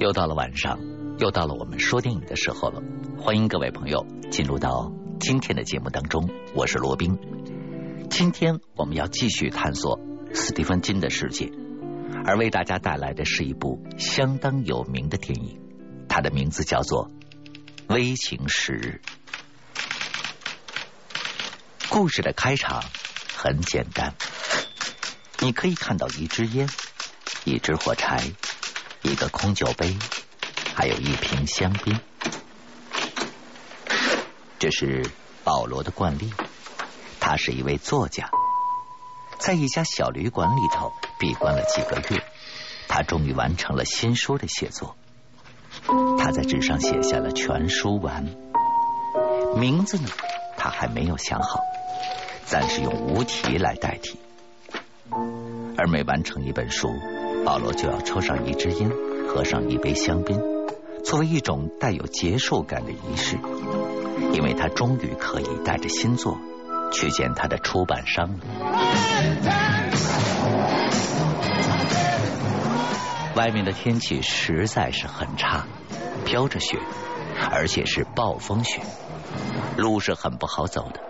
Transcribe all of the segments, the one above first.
又到了晚上，又到了我们说电影的时候了。欢迎各位朋友进入到今天的节目当中，我是罗宾。今天我们要继续探索斯蒂芬金的世界，而为大家带来的是一部相当有名的电影，它的名字叫做《微情时》。故事的开场很简单，你可以看到一支烟，一支火柴。一个空酒杯，还有一瓶香槟。这是保罗的惯例。他是一位作家，在一家小旅馆里头闭关了几个月，他终于完成了新书的写作。他在纸上写下了全书完，名字呢，他还没有想好，暂时用无题来代替。而每完成一本书。保罗就要抽上一支烟，喝上一杯香槟，作为一种带有结束感的仪式，因为他终于可以带着新作去见他的出版商了。外面的天气实在是很差，飘着雪，而且是暴风雪，路是很不好走的。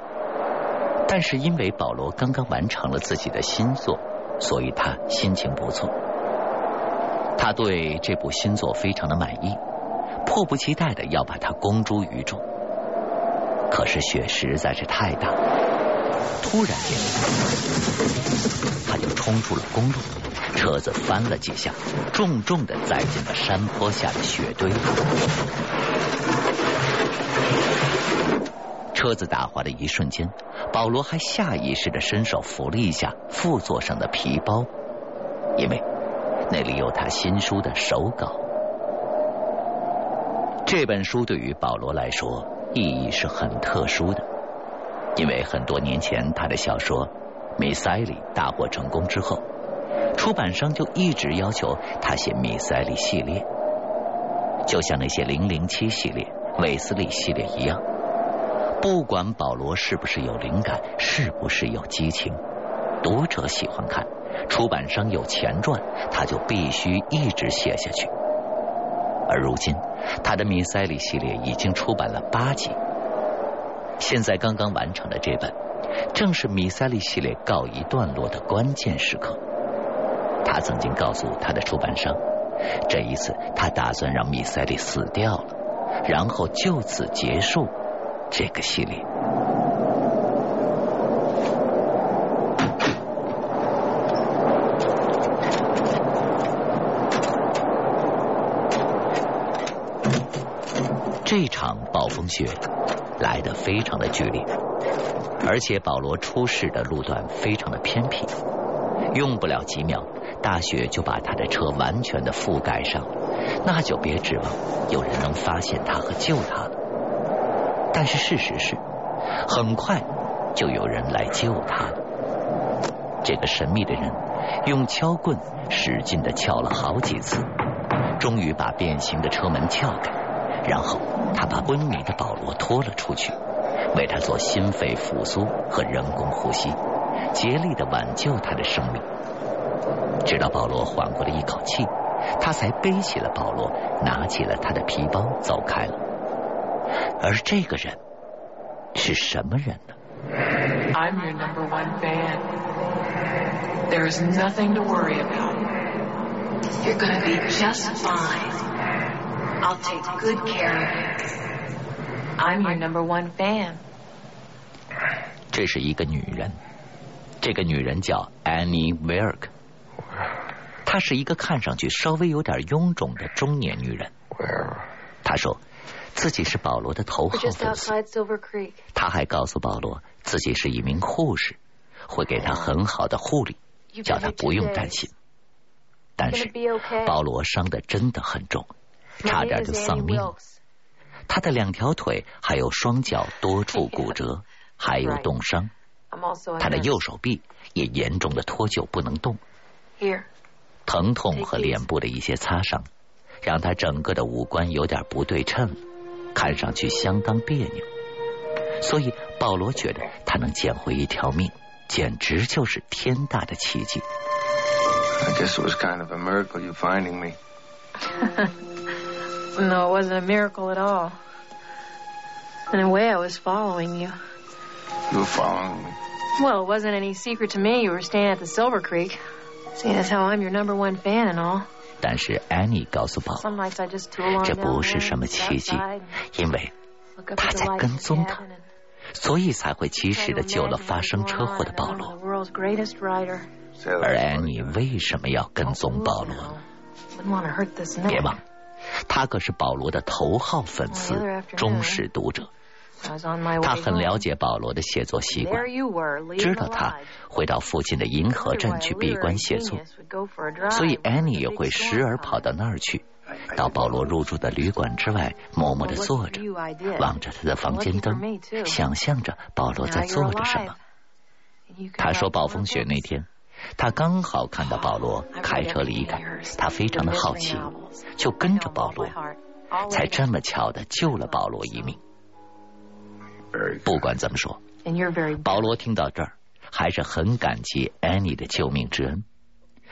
但是因为保罗刚刚完成了自己的新作，所以他心情不错。他对这部新作非常的满意，迫不及待的要把它公诸于众。可是雪实在是太大，突然间他就冲出了公路，车子翻了几下，重重的栽进了山坡下的雪堆。车子打滑的一瞬间，保罗还下意识的伸手扶了一下副座上的皮包，因为。那里有他新书的手稿。这本书对于保罗来说意义是很特殊的，因为很多年前他的小说《米塞里》大获成功之后，出版商就一直要求他写米塞里系列，就像那些零零七系列、韦斯利系列一样，不管保罗是不是有灵感，是不是有激情，读者喜欢看。出版商有钱赚，他就必须一直写下去。而如今，他的米塞里系列已经出版了八集，现在刚刚完成的这本，正是米塞里系列告一段落的关键时刻。他曾经告诉他的出版商，这一次他打算让米塞利死掉了，然后就此结束这个系列。这场暴风雪来得非常的剧烈，而且保罗出事的路段非常的偏僻，用不了几秒，大雪就把他的车完全的覆盖上，那就别指望有人能发现他和救他了。但是事实是，很快就有人来救他了。这个神秘的人用敲棍使劲的敲了好几次，终于把变形的车门撬开。然后他把昏迷的保罗拖了出去，为他做心肺复苏和人工呼吸，竭力的挽救他的生命。直到保罗缓过了一口气，他才背起了保罗，拿起了他的皮包走开了。而这个人是什么人呢？I'm your number one fan. There is nothing to worry about. You're gonna be just fine. I'll take good care of you. I'm your number one fan. 这是一个女人，这个女人叫 Annie Werk。她是一个看上去稍微有点臃肿的中年女人。她说自己是保罗的头号粉丝。她还告诉保罗自己是一名护士，会给他很好的护理，叫他不用担心。但是保罗伤的真的很重。差点就丧命，他的两条腿还有双脚多处骨折，还有冻伤。他的右手臂也严重的脱臼不能动。疼痛和脸部的一些擦伤，让他整个的五官有点不对称，看上去相当别扭。所以保罗觉得他能捡回一条命，简直就是天大的奇迹。even though it wasn't a miracle at all. In a way, I was following you. You were following me? Well, it wasn't any secret to me you were staying at the Silver Creek, seeing as how I'm your number one fan and all. 但是 Annie 告诉宝 Some 罗， nights I just tool on 这 down 不 there 是什么 and 奇 sit 迹 outside,，因为 look up 他 at the 在 lights 跟 in the 踪他 cabin，and 所以才会及 try 时 to 的救了 imagine 发 what's 生 going 车祸 on 的 and 保 I'm 罗。 the world's greatest writer. Say that 而 again. 安妮为什么要跟踪保罗呢？ Wouldn't want to hurt this 别 neck. 忘， 他可是保罗的头号粉丝、忠实读者。他很了解保罗的写作习惯，知道他会到附近的银河镇去闭关写作，所以 Annie 也会时而跑到那儿去，到保罗入住的旅馆之外，默默的坐着，望着他的房间灯，想象着保罗在做着什么。他说暴风雪那天，他刚好看到保罗开车离开，他非常的好奇。就跟着保罗才这么巧的救了保罗一命。不管怎么说，保罗听到这儿，还是很感激安妮的救命之恩，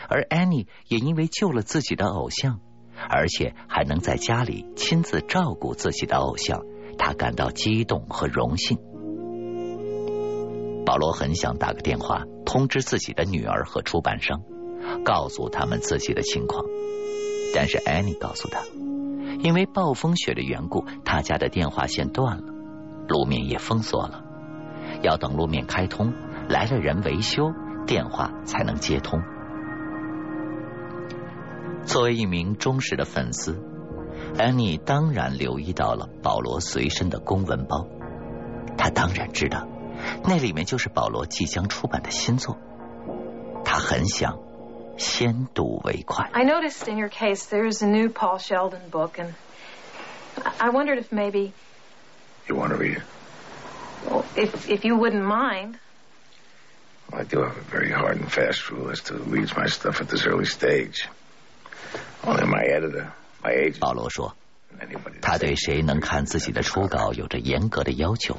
而安妮也因为救了自己的偶像，而且还能在家里亲自照顾自己的偶像，他感到激动和荣幸。保罗很想打个电话通知自己的女儿和出版商，告诉他们自己的情况，但是安妮告诉他，因为暴风雪的缘故，他家的电话线断了，路面也封锁了。要等路面开通，来了人维修，电话才能接通。作为一名忠实的粉丝，安妮当然留意到了保罗随身的公文包。她当然知道，那里面就是保罗即将出版的新作。她很想先睹为快。 I noticed in your case there's a new Paul Sheldon book, and I I wondered if maybe, You want to read it? well, if if you wouldn't mind. Well, I do have a very hard and fast rule as to who reads my stuff at this early stage. Only my editor, my agent, 保罗说， and anybody. that 他对 says 谁能看自己的初稿有着严格的要求，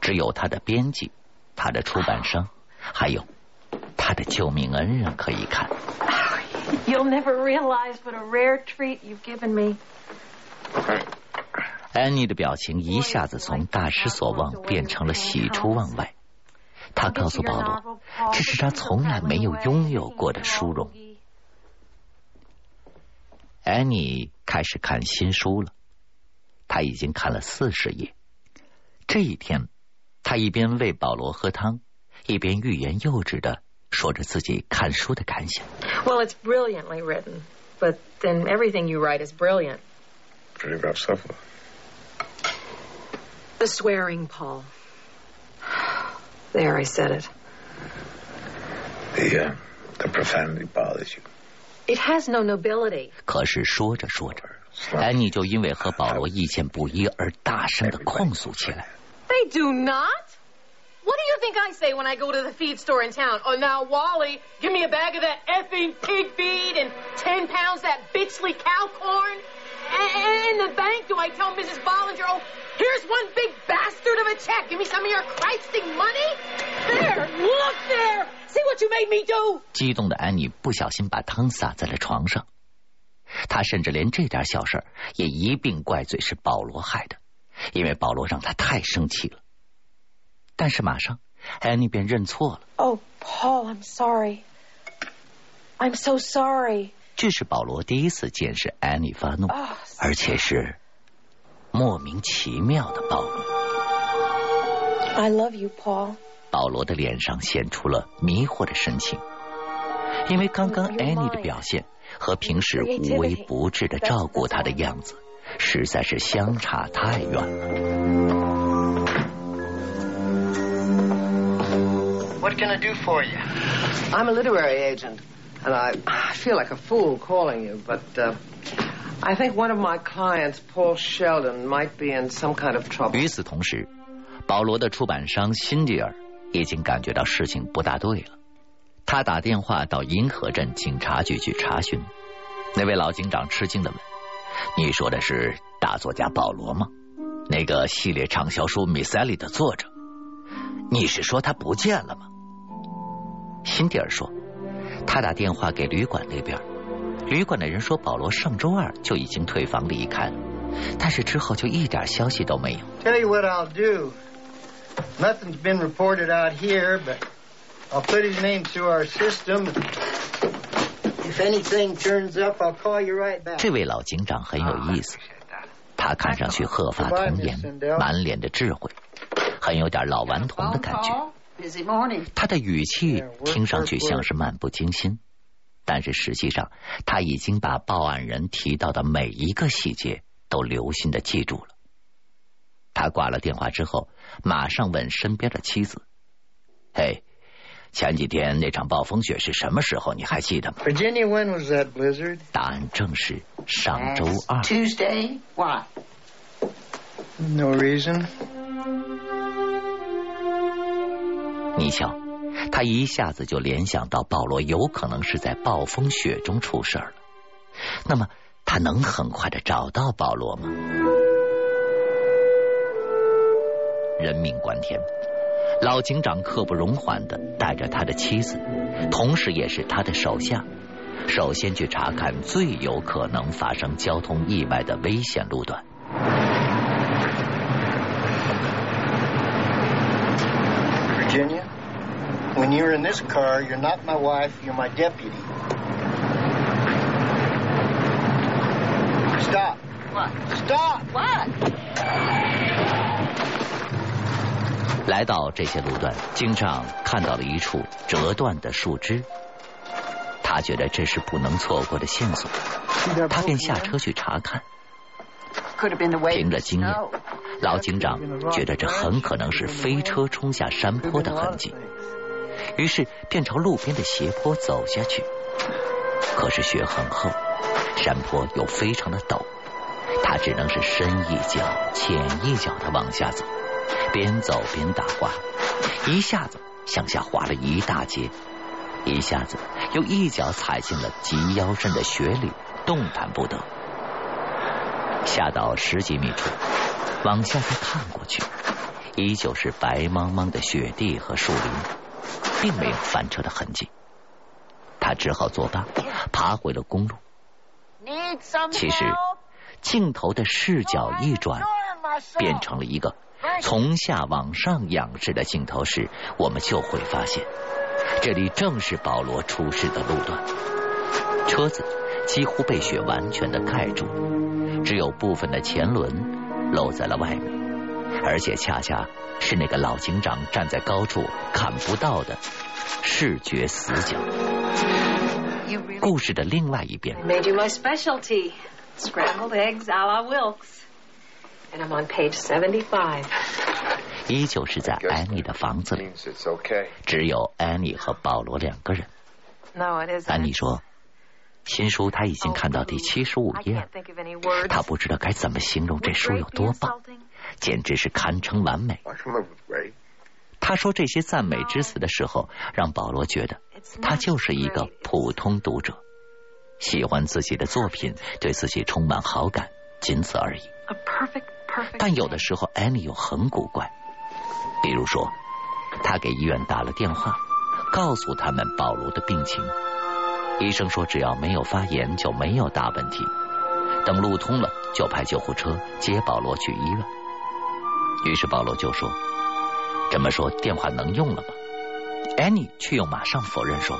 只有他的编辑、他的出版商，还有 他的救命恩人可以看。You'll never realize what a rare treat you've given me. 安妮的表情一下子从大失所望变成了喜出望外。她告诉保罗，这是他从来没有拥有过的殊荣。安妮开始看新书了，她已经看了四十页。这一天，她一边喂保罗喝汤，一边欲言又止的说着自己看书的感想。 Well, it's brilliantly written, but then everything you write is brilliant. Pretty rough stuff. The swearing, Paul. There, I said it. The uh, the profanity bothers you. It has no nobility. 可是说着说着，安妮就因为和保罗意见不一而大声的控诉起来。 They do not. What do you think I say when I go to the feed store in town? Oh, now, Wally, give me a bag of that effing pig feed and 10 pounds that bitchly cow corn. And in the bank, do I tell Mrs. Bollinger, oh, here's one big bastard of a check. Give me some of your Christing money? There, look there. See what you made me do? 激动的安妮不小心把汤洒在了床上，她甚至连这点小事儿也一并怪罪是保罗害的，因为保罗让她太生气了。 但是马上，安妮便认错了，Oh, Paul, I'm sorry. I'm so sorry. 这是保罗第一次见识安妮发怒，Oh, 而且是莫名其妙的暴怒。I love you, Paul. 保罗的脸上显出了迷惑的神情，因为刚刚安妮的表现和平时无微不至的照顾他的样子，实在是相差太远了。What can I do for you? I'm a literary agent, and I, I feel like a fool calling you, but uh, I think one of my clients, Paul Sheldon, might be in some kind of trouble. 与此同时，保罗的出版商辛迪尔已经感觉到事情不大对了，他打电话到银河镇警察局去查询。那位老警长吃惊的问：“你说的是大作家保罗吗？那个系列畅销书《米塞利》的作者？你是说他不见了吗？”辛迪尔说：“他打电话给旅馆那边，旅馆的人说保罗上周二就已经退房离开了，但是之后就一点消息都没有。Tell you what I'll do. Nothing's been reported out here, but I'll put his name through our system. If anything turns up, I'll call you right back. 这位老警长很有意思，他看上去鹤发童颜，满脸的智慧，很有点老顽童的感觉。他的语气听上去像是漫不经心，但是实际上他已经把报案人提到的每一个细节都留心的记住了。他挂了电话之后，马上问身边的妻子：“嘿，前几天那场暴风雪是什么时候？你还记得吗 Virginia, when was that blizzard?？” 答案正是上周二。Tuesday? Why? No reason. 你瞧，他一下子就联想到保罗有可能是在暴风雪中出事了。那么，他能很快的找到保罗吗？人命关天，老警长刻不容缓的带着他的妻子，同时也是他的手下，首先去查看最有可能发生交通意外的危险路段。Virginia, when you're in this car, you're not my wife, you're my deputy. Stop. What? Stop! What? 来到这些路段，警长看到了一处折断的树枝，他觉得这是不能错过的线索，他便下车去查看。凭着经验老警长觉得这很可能是飞车冲下山坡的痕迹，于是便朝路边的斜坡走下去。可是雪很厚，山坡又非常的陡，他只能是深一脚浅一脚的往下走，边走边打滑，一下子向下滑了一大截，一下子又一脚踩进了及腰深的雪里，动弹不得。下到十几米处，往下再看过去，依旧是白茫茫的雪地和树林，并没有翻车的痕迹。他只好作罢，爬回了公路。其实镜头的视角一转，变成了一个从下往上仰视的镜头时，我们就会发现，这里正是保罗出事的路段。车子几乎被雪完全的盖住，只有部分的前轮露在了外面，而且恰恰是那个老警长站在高处看不到的视觉死角。故事的另外一边。I'm on page seventy five 依旧是在安妮的房子里。只有安妮和保罗两个人。安妮说新书他已经看到第七十五页他不知道该怎么形容这书有多棒。简直是堪称完美。他说这些赞美之词的时候，让保罗觉得他就是一个普通读者，喜欢自己的作品，对自己充满好感，仅此而已。但有的时候，安妮又很古怪，比如说，他给医院打了电话，告诉他们保罗的病情。医生说，只要没有发炎，就没有大问题。等路通了，就派救护车接保罗去医院。于是保罗就说：“这么说，电话能用了吗？”安妮却又马上否认说：“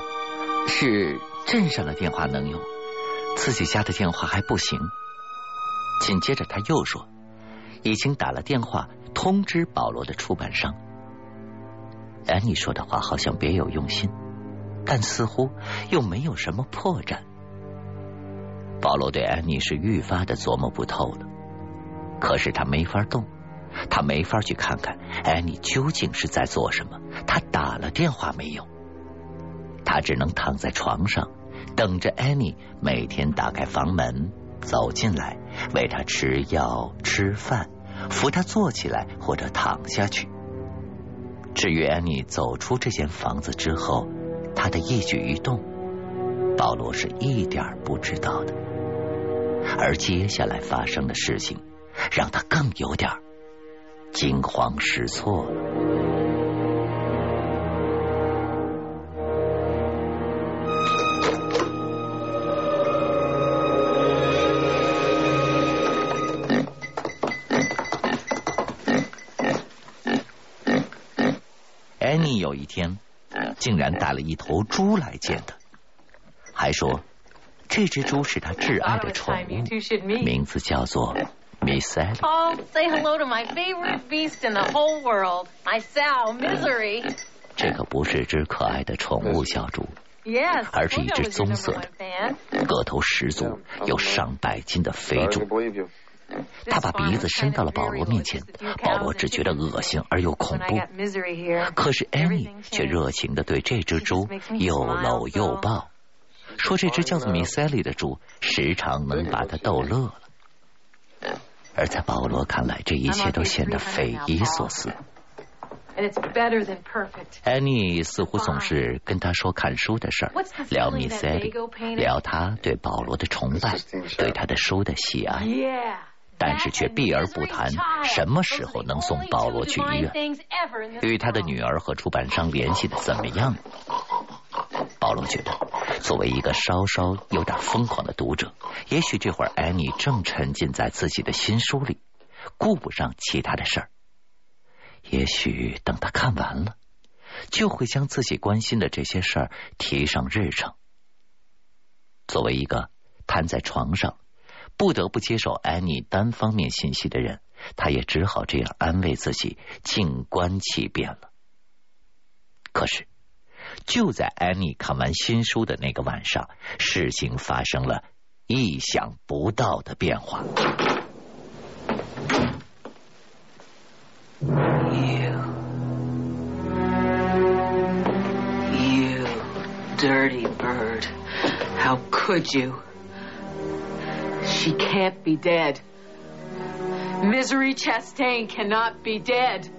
是镇上的电话能用，自己家的电话还不行。”紧接着他又说：“已经打了电话通知保罗的出版商。”安妮说的话好像别有用心，但似乎又没有什么破绽。保罗对安妮是愈发的琢磨不透了，可是他没法动，他没法去看看安妮究竟是在做什么，他打了电话没有？他只能躺在床上，等着安妮每天打开房门走进来，喂他吃药、吃饭，扶他坐起来或者躺下去。至于安妮走出这间房子之后，她的一举一动，保罗是一点不知道的。而接下来发生的事情，让他更有点惊慌失措。了安妮有一天竟然带了一头猪来见他还说这只猪是他挚爱的宠物名字叫做 me sad? Oh, say hello to my favorite beast in the whole world, my sow, Misery. 这可不是只可爱的宠物小猪，而是一只棕色的、个头十足、有上百斤的肥猪。他把鼻子伸到了保罗面前，保罗只觉得恶心而又恐怖。可是艾米却热情的对这只猪又搂又抱，说这只叫做米塞利的猪时常能把他逗乐了。而在保罗看来，这一切都显得匪夷所思。And it's better than perfect. 安妮似乎总是跟他说看书的事儿，聊米塞利，聊他对保罗的崇拜，对他的书的喜爱，Yeah. 但是却避而不谈什么时候能送保罗去医院。与他的女儿和出版商联系的怎么样？保罗觉得，作为一个稍稍有点疯狂的读者，也许这会儿安妮正沉浸在自己的新书里，顾不上其他的事儿。也许等他看完了，就会将自己关心的这些事儿提上日程。作为一个瘫在床上，不得不接受安妮单方面信息的人，他也只好这样安慰自己，静观其变了。可是，就在安妮看完新书的那个晚上，事情发生了意想不到的变化。 You. You dirty bird. How could you? She can't be dead. Misery Chastain cannot be dead.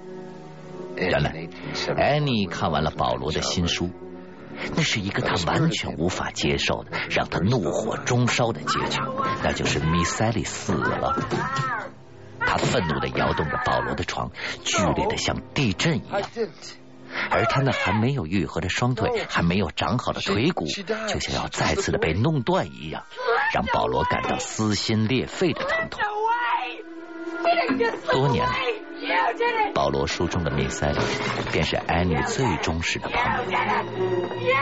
原来， 安妮看完了保罗的新书，那是一个他完全无法接受的，让他怒火中烧的结局，那就是米塞利死了。他愤怒的摇动着保罗的床，剧烈的像地震一样。而他那还没有愈合的双腿，还没有长好的腿骨，就像要再次的被弄断一样，让保罗感到撕心裂肺的疼痛。多年来，保罗书中的米塞利便是安妮最忠实的朋友。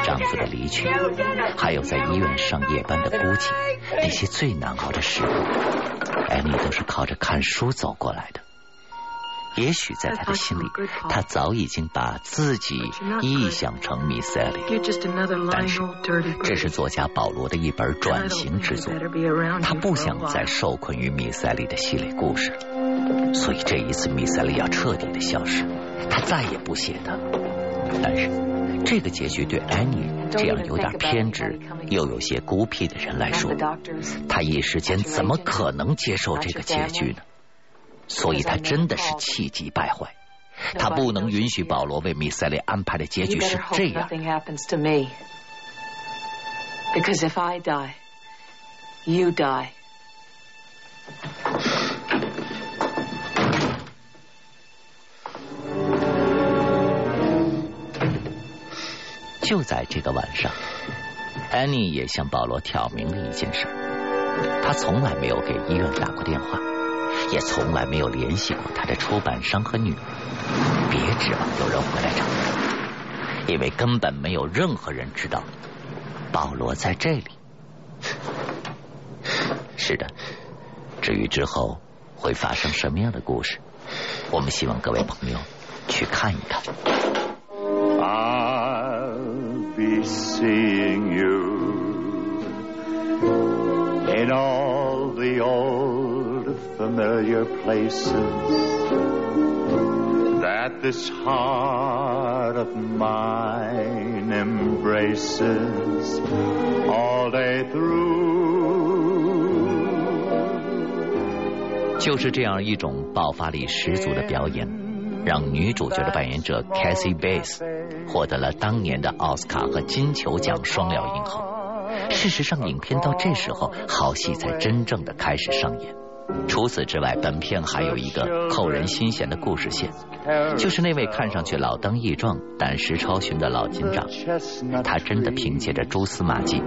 丈夫的离去，还有在医院上夜班的孤寂，那些最难熬的时光，安妮都是靠着看书走过来的。也许在他的心里，他早已经把自己臆想成米塞利。但是这是作家保罗的一本转型之作他不想再受困于米塞利的系列故事了，所以这一次米塞利要彻底的消失，他再也不写他。但是这个结局对安妮这样有点偏执又有些孤僻的人来说.他一时间怎么可能接受这个结局呢？所以他真的是气急败坏，他不能允许保罗为米塞利安排的结局是这样。nothing happens to me. Because if I die, you die. 就在这个晚上，安妮也向保罗挑明了一件事：她从来没有给医院打过电话，也从来没有联系过他的出版商和女儿。别指望有人回来找他，因为根本没有任何人知道保罗在这里。是的，至于之后会发生什么样的故事，我们希望各位朋友去看一看。I'll be seeing you in all the old familiar places that this heart of mine embraces all day through. 就是这样一种爆发力十足的表演， 让女主角的扮演者 Cassie Bass 获得了当年的奥斯卡和金球奖双料影后。事实上，影片到这时候，好戏才真正的开始上演。除此之外，本片还有一个扣人心弦的故事线，就是那位看上去老当益壮胆识超群的老警长，他真的凭借着蛛丝马迹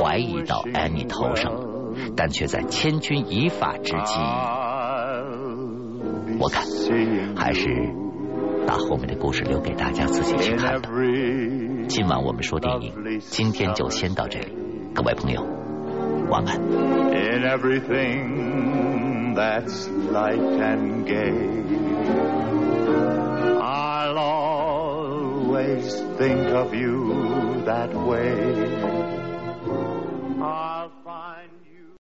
怀疑到安妮头上，但却在千钧一发之际。我看还是把后面的故事留给大家自己去看吧。今晚我们说电影，今天就先到这里，各位朋友，晚安。in everything that's light and gay. I'll always think of you that way.